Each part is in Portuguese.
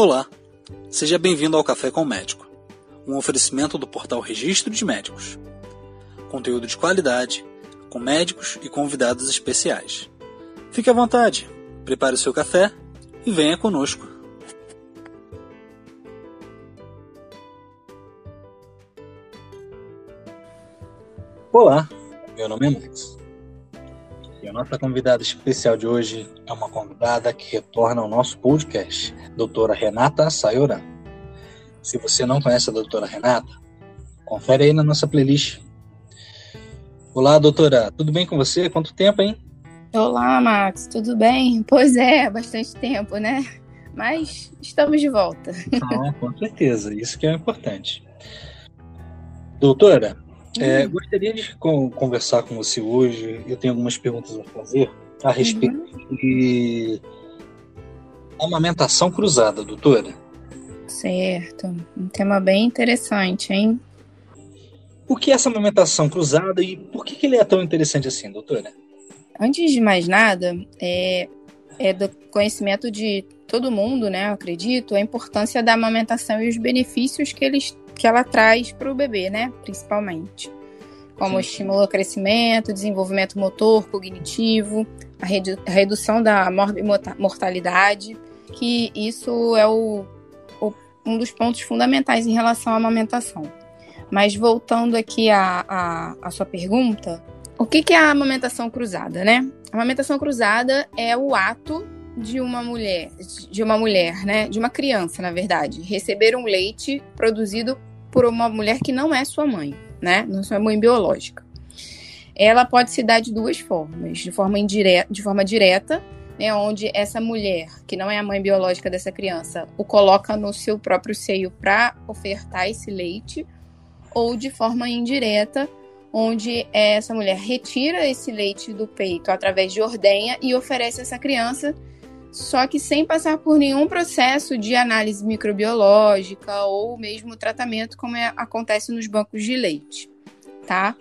Olá, seja bem-vindo ao Café com o Médico, um oferecimento do portal Registro de Médicos. Conteúdo de qualidade, com médicos e convidados especiais. Fique à vontade, prepare o seu café e venha conosco. Olá, meu nome é Max. E a nossa convidada especial de hoje é uma convidada que retorna ao nosso podcast, doutora Renata Sayoran. Se você não conhece a doutora Renata, confere aí na nossa playlist. Olá, doutora, tudo bem com você? Quanto tempo, hein? Olá, Max, tudo bem? Pois é, bastante tempo, né? Mas estamos de volta. Ah, com certeza, isso que é importante. Doutora, é, gostaria de conversar com você hoje. Eu tenho algumas perguntas a fazer a respeito uhum. de amamentação cruzada, doutora. Certo. Um tema bem interessante, hein? O que é essa amamentação cruzada e por que, que ele é tão interessante assim, doutora? Antes de mais nada, é, é do conhecimento de todo mundo, né? Eu acredito, a importância da amamentação e os benefícios que eles que ela traz para o bebê, né? Principalmente. Como Sim. estimula o crescimento, desenvolvimento motor, cognitivo, a, redu a redução da mortalidade, que isso é o, o, um dos pontos fundamentais em relação à amamentação. Mas voltando aqui à, à, sua pergunta, o que, que é a amamentação cruzada, né? A amamentação cruzada é o ato de uma mulher, de uma mulher, né, de uma criança, na verdade, receber um leite produzido por uma mulher que não é sua mãe, né? Não é sua mãe biológica. Ela pode se dar de duas formas, de forma indireta, de forma direta, né, onde essa mulher, que não é a mãe biológica dessa criança, o coloca no seu próprio seio para ofertar esse leite, ou de forma indireta, onde essa mulher retira esse leite do peito através de ordenha e oferece essa criança só que sem passar por nenhum processo de análise microbiológica ou mesmo tratamento, como é, acontece nos bancos de leite, tá?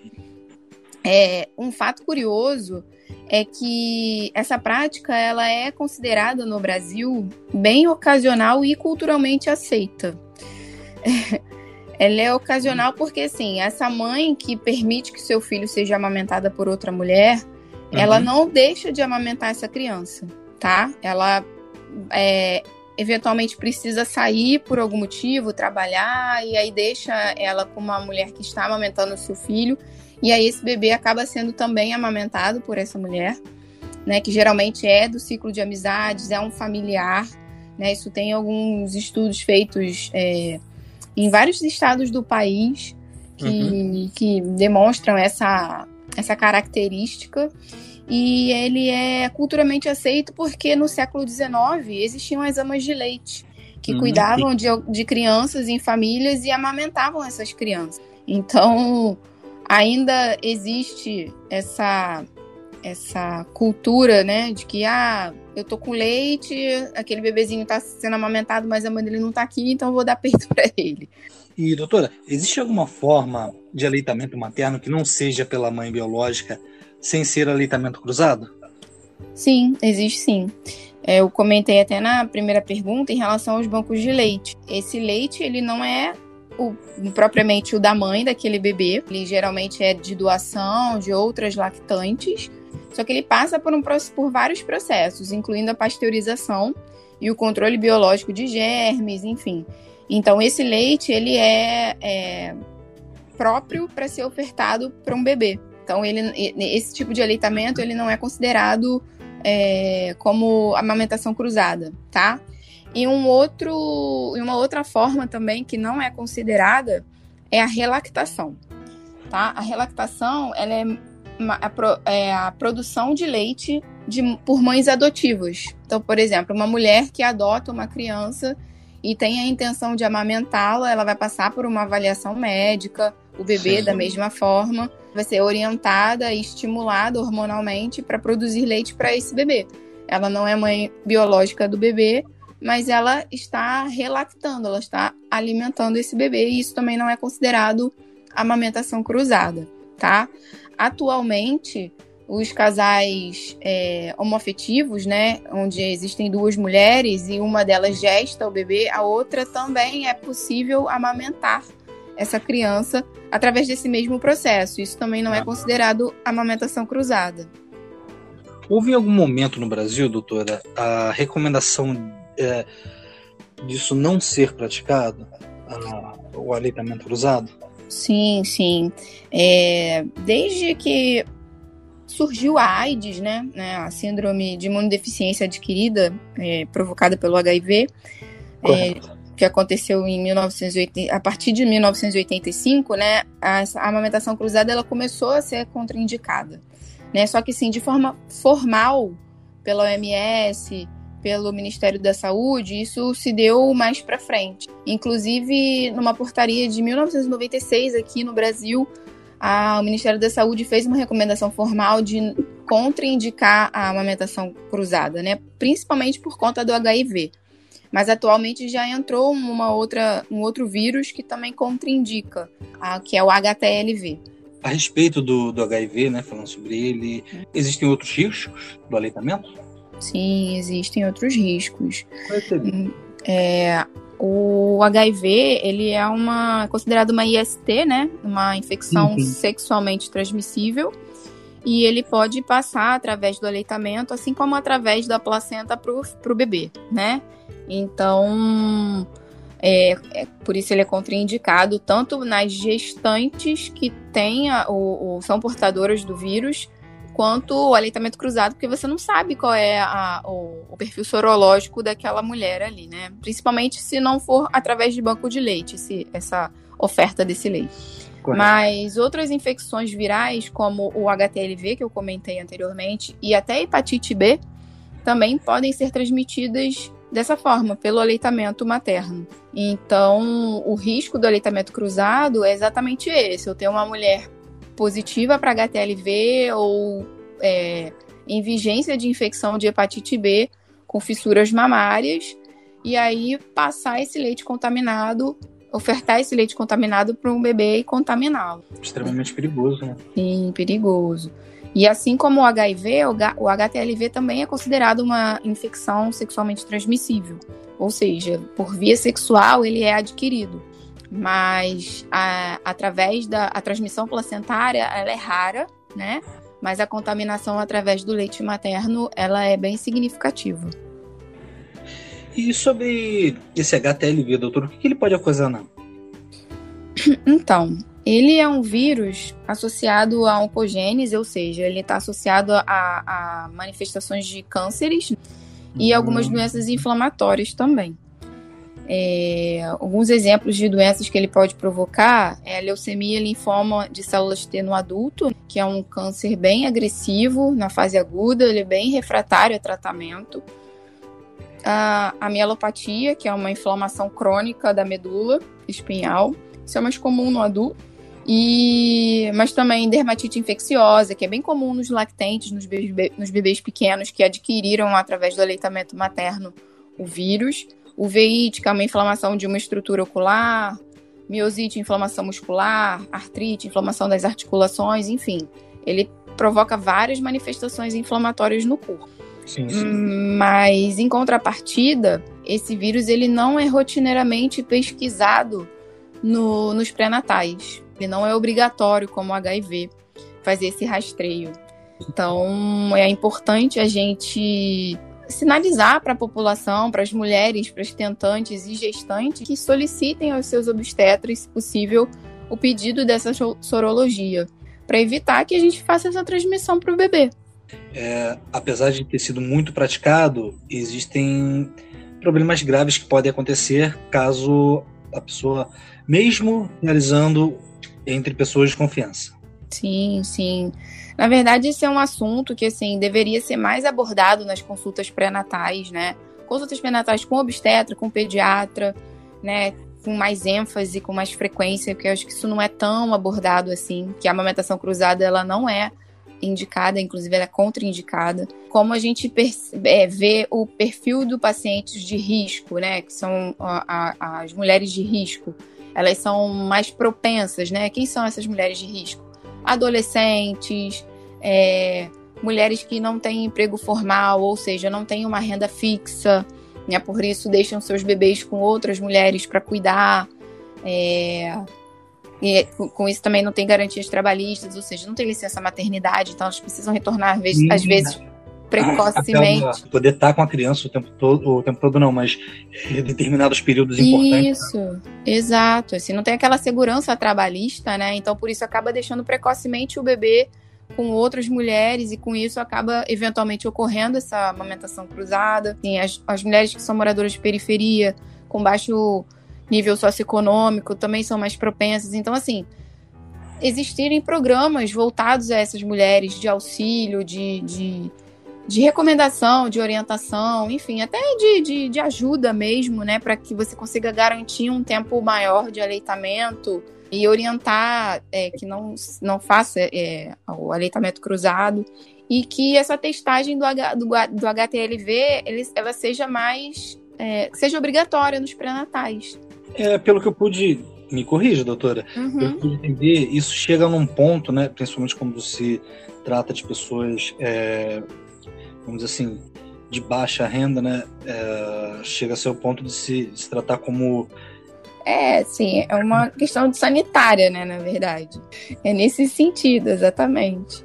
É, um fato curioso é que essa prática ela é considerada no Brasil bem ocasional e culturalmente aceita. ela é ocasional porque, assim, essa mãe que permite que seu filho seja amamentada por outra mulher, uhum. ela não deixa de amamentar essa criança tá? Ela é, eventualmente precisa sair por algum motivo, trabalhar, e aí deixa ela com uma mulher que está amamentando o seu filho, e aí esse bebê acaba sendo também amamentado por essa mulher, né? Que geralmente é do ciclo de amizades, é um familiar, né? Isso tem alguns estudos feitos é, em vários estados do país que, uhum. que demonstram essa, essa característica e ele é culturalmente aceito porque no século XIX existiam as amas de leite que uhum. cuidavam de, de crianças em famílias e amamentavam essas crianças. Então, ainda existe essa essa cultura, né, de que ah, eu tô com leite, aquele bebezinho tá sendo amamentado, mas a mãe dele não tá aqui, então eu vou dar peito para ele. E doutora, existe alguma forma de aleitamento materno que não seja pela mãe biológica sem ser aleitamento cruzado? Sim, existe sim. É, eu comentei até na primeira pergunta em relação aos bancos de leite. Esse leite, ele não é o, propriamente o da mãe daquele bebê. Ele geralmente é de doação de outras lactantes. Só que ele passa por, um, por vários processos, incluindo a pasteurização e o controle biológico de germes, enfim. Então, esse leite, ele é, é próprio para ser ofertado para um bebê. Então, ele, esse tipo de aleitamento ele não é considerado é, como amamentação cruzada, tá? E um outro, uma outra forma também que não é considerada é a relactação, tá? A relactação ela é, uma, a, é a produção de leite de, por mães adotivas. Então, por exemplo, uma mulher que adota uma criança e tem a intenção de amamentá-la, ela vai passar por uma avaliação médica, o bebê Sim. da mesma forma vai ser orientada e estimulada hormonalmente para produzir leite para esse bebê. Ela não é mãe biológica do bebê, mas ela está relactando, ela está alimentando esse bebê e isso também não é considerado amamentação cruzada, tá? Atualmente, os casais é, homoafetivos, né, onde existem duas mulheres e uma delas gesta o bebê, a outra também é possível amamentar essa criança através desse mesmo processo. Isso também não é considerado amamentação cruzada. Houve em algum momento no Brasil, doutora, a recomendação é, disso não ser praticado, a, o aleitamento cruzado? Sim, sim. É, desde que surgiu a AIDS, né, né, a síndrome de imunodeficiência adquirida é, provocada pelo HIV, é, que aconteceu em 1980, a partir de 1985, né, a, amamentação cruzada ela começou a ser contraindicada né? Só que sim, de forma formal, pela OMS, pelo Ministério da Saúde, isso se deu mais para frente. Inclusive, numa portaria de 1996 aqui no Brasil, a, o Ministério da Saúde fez uma recomendação formal de contraindicar a amamentação cruzada, né? Principalmente por conta do HIV. Mas atualmente já entrou uma outra, um outro vírus que também contraindica, a, que é o HTLV a respeito do, do HIV, né, falando sobre ele, existem outros riscos do aleitamento? Sim, existem outros riscos. Hum, é, o HIV, ele é uma considerado uma IST, né, uma infecção uhum. sexualmente transmissível, e ele pode passar através do aleitamento, assim como através da placenta para o bebê, né? Então, é, é, por isso ele é contraindicado tanto nas gestantes que têm o, o, são portadoras do vírus, quanto o aleitamento cruzado, porque você não sabe qual é a, o, o, perfil sorológico daquela mulher ali, né? Principalmente se não for através de banco de leite, esse, essa oferta desse leite. Correto. Mas outras infecções virais, como o HTLV, que eu comentei anteriormente, e até hepatite B, também podem ser transmitidas dessa forma, pelo aleitamento materno. Então, o risco do aleitamento cruzado é exatamente esse: eu tenho uma mulher positiva para HTLV ou é, em vigência de infecção de hepatite B com fissuras mamárias, e aí passar esse leite contaminado, ofertar esse leite contaminado para um bebê e contaminá-lo. Extremamente perigoso, né? Sim, perigoso. E assim como o HIV, o HTLV também é considerado uma infecção sexualmente transmissível. Ou seja, por via sexual ele é adquirido. Mas a, através da a transmissão placentária, ela é rara, né? Mas a contaminação através do leite materno, ela é bem significativa. E sobre esse HTLV, doutor, o que ele pode ocasionar? Então, ele é um vírus associado a oncogênese, ou seja, ele está associado a, a, manifestações de cânceres e uhum. algumas doenças inflamatórias também. É, alguns exemplos de doenças que ele pode provocar é a leucemia linfoma de células T no adulto, que é um câncer bem agressivo na fase aguda, ele é bem refratário a tratamento. A, a mielopatia, que é uma inflamação crônica da medula espinhal, isso é mais comum no adulto. E, mas também dermatite infecciosa, que é bem comum nos lactentes, nos bebês, nos bebês pequenos que adquiriram através do aleitamento materno o vírus. Uveíte, que é uma inflamação de uma estrutura ocular, miosite, inflamação muscular, artrite, inflamação das articulações, enfim. Ele provoca várias manifestações inflamatórias no corpo. Sim, sim. Mas, em contrapartida, esse vírus ele não é rotineiramente pesquisado no, nos pré-natais. Ele não é obrigatório, como o HIV, fazer esse rastreio. Então, é importante a gente sinalizar para a população, para as mulheres, para as tentantes e gestantes que solicitem aos seus obstetras, se possível, o pedido dessa sorologia, para evitar que a gente faça essa transmissão para o bebê. É, apesar de ter sido muito praticado, existem problemas graves que podem acontecer caso a pessoa, mesmo realizando entre pessoas de confiança. Sim, sim. Na verdade, esse é um assunto que assim deveria ser mais abordado nas consultas pré-natais, né? Consultas pré-natais com obstetra, com pediatra, né? Com mais ênfase, com mais frequência, porque eu acho que isso não é tão abordado assim, que a amamentação cruzada ela não é indicada, inclusive ela é contraindicada. Como a gente é, vê o perfil do paciente de risco, né? Que são a, a, as mulheres de risco elas são mais propensas, né? Quem são essas mulheres de risco? Adolescentes, é, mulheres que não têm emprego formal, ou seja, não têm uma renda fixa, né? Por isso deixam seus bebês com outras mulheres para cuidar. É, e com isso também não tem garantias trabalhistas, ou seja, não tem licença maternidade, então elas precisam retornar às vezes, às vezes precocemente. poder estar com a criança o tempo todo, o tempo todo não, mas em determinados períodos importantes. Isso, exato. Assim, não tem aquela segurança trabalhista, né? Então por isso acaba deixando precocemente o bebê com outras mulheres e com isso acaba eventualmente ocorrendo essa amamentação cruzada. Assim, as, as mulheres que são moradoras de periferia, com baixo nível socioeconômico, também são mais propensas. Então, assim, existirem programas voltados a essas mulheres de auxílio, de, de, de recomendação, de orientação, enfim, até de, de, de ajuda mesmo, né, para que você consiga garantir um tempo maior de aleitamento e orientar é, que não, não faça é, o aleitamento cruzado e que essa testagem do, H, do, do HTLV ele, ela seja mais é, seja obrigatória nos pré-natais. É, pelo que eu pude me corrija, doutora. Uhum. Eu pude entender, isso chega num ponto, né, principalmente quando se trata de pessoas, é, vamos dizer assim, de baixa renda, né, é, chega a ser o ponto de se, de se tratar como é, sim, é uma questão de sanitária, né, na verdade. É nesse sentido, exatamente.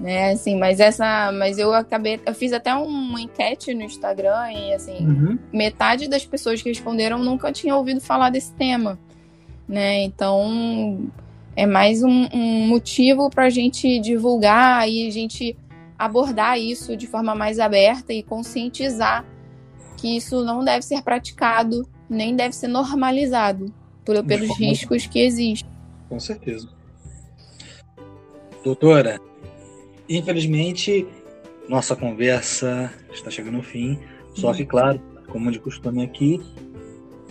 Né, assim, mas essa, mas eu acabei, eu fiz até uma enquete no Instagram e assim, uhum. metade das pessoas que responderam nunca tinha ouvido falar desse tema, né? Então, é mais um, um motivo para a gente divulgar e a gente abordar isso de forma mais aberta e conscientizar que isso não deve ser praticado nem deve ser normalizado por, pelos riscos que existem. Com certeza. Doutora, infelizmente, nossa conversa está chegando ao fim. Só que, claro, como de costume aqui,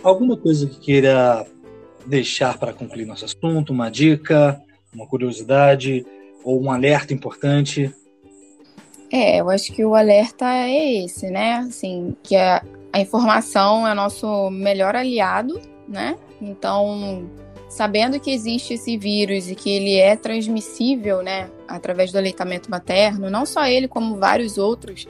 alguma coisa que queira deixar para concluir nosso assunto, uma dica, uma curiosidade ou um alerta importante? É, eu acho que o alerta é esse, né? Assim, que a, a informação é nosso melhor aliado, né? Então, sabendo que existe esse vírus e que ele é transmissível, né, através do aleitamento materno, não só ele, como vários outros,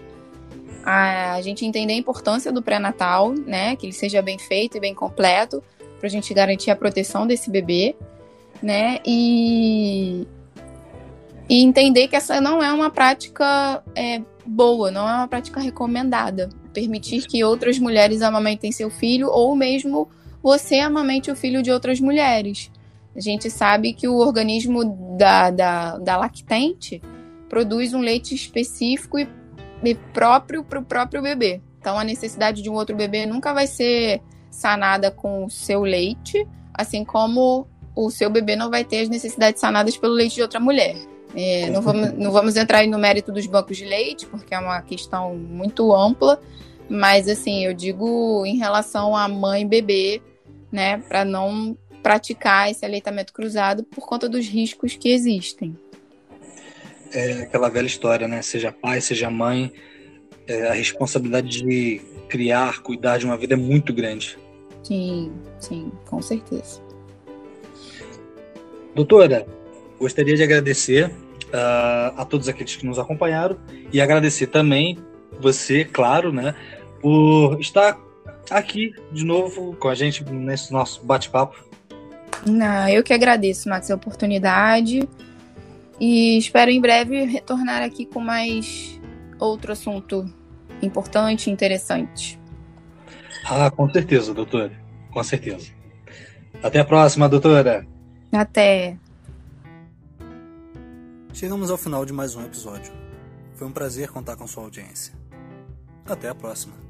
a gente entender a importância do pré-natal, né, que ele seja bem feito e bem completo, para a gente garantir a proteção desse bebê, né, e, e entender que essa não é uma prática é, boa, não é uma prática recomendada, permitir que outras mulheres amamentem seu filho ou mesmo você amamente o filho de outras mulheres. A gente sabe que o organismo da, da, da lactente produz um leite específico e, e próprio para o próprio bebê. Então a necessidade de um outro bebê nunca vai ser sanada com o seu leite, assim como o seu bebê não vai ter as necessidades sanadas pelo leite de outra mulher. É, não, vamos, não vamos entrar no mérito dos bancos de leite, porque é uma questão muito ampla, mas assim, eu digo em relação a mãe e bebê, né, para não praticar esse aleitamento cruzado por conta dos riscos que existem. É aquela velha história, né? Seja pai, seja mãe, é, a responsabilidade de criar, cuidar de uma vida é muito grande. Sim, sim, com certeza. Doutora, gostaria de agradecer uh, a todos aqueles que nos acompanharam e agradecer também você, claro, né, por estar aqui de novo com a gente nesse nosso bate-papo. Não, eu que agradeço, Max, a oportunidade e espero em breve retornar aqui com mais outro assunto importante e interessante. Ah, com certeza, doutora. Com certeza. Até a próxima, doutora. Até. Chegamos ao final de mais um episódio. Foi um prazer contar com sua audiência. Até a próxima.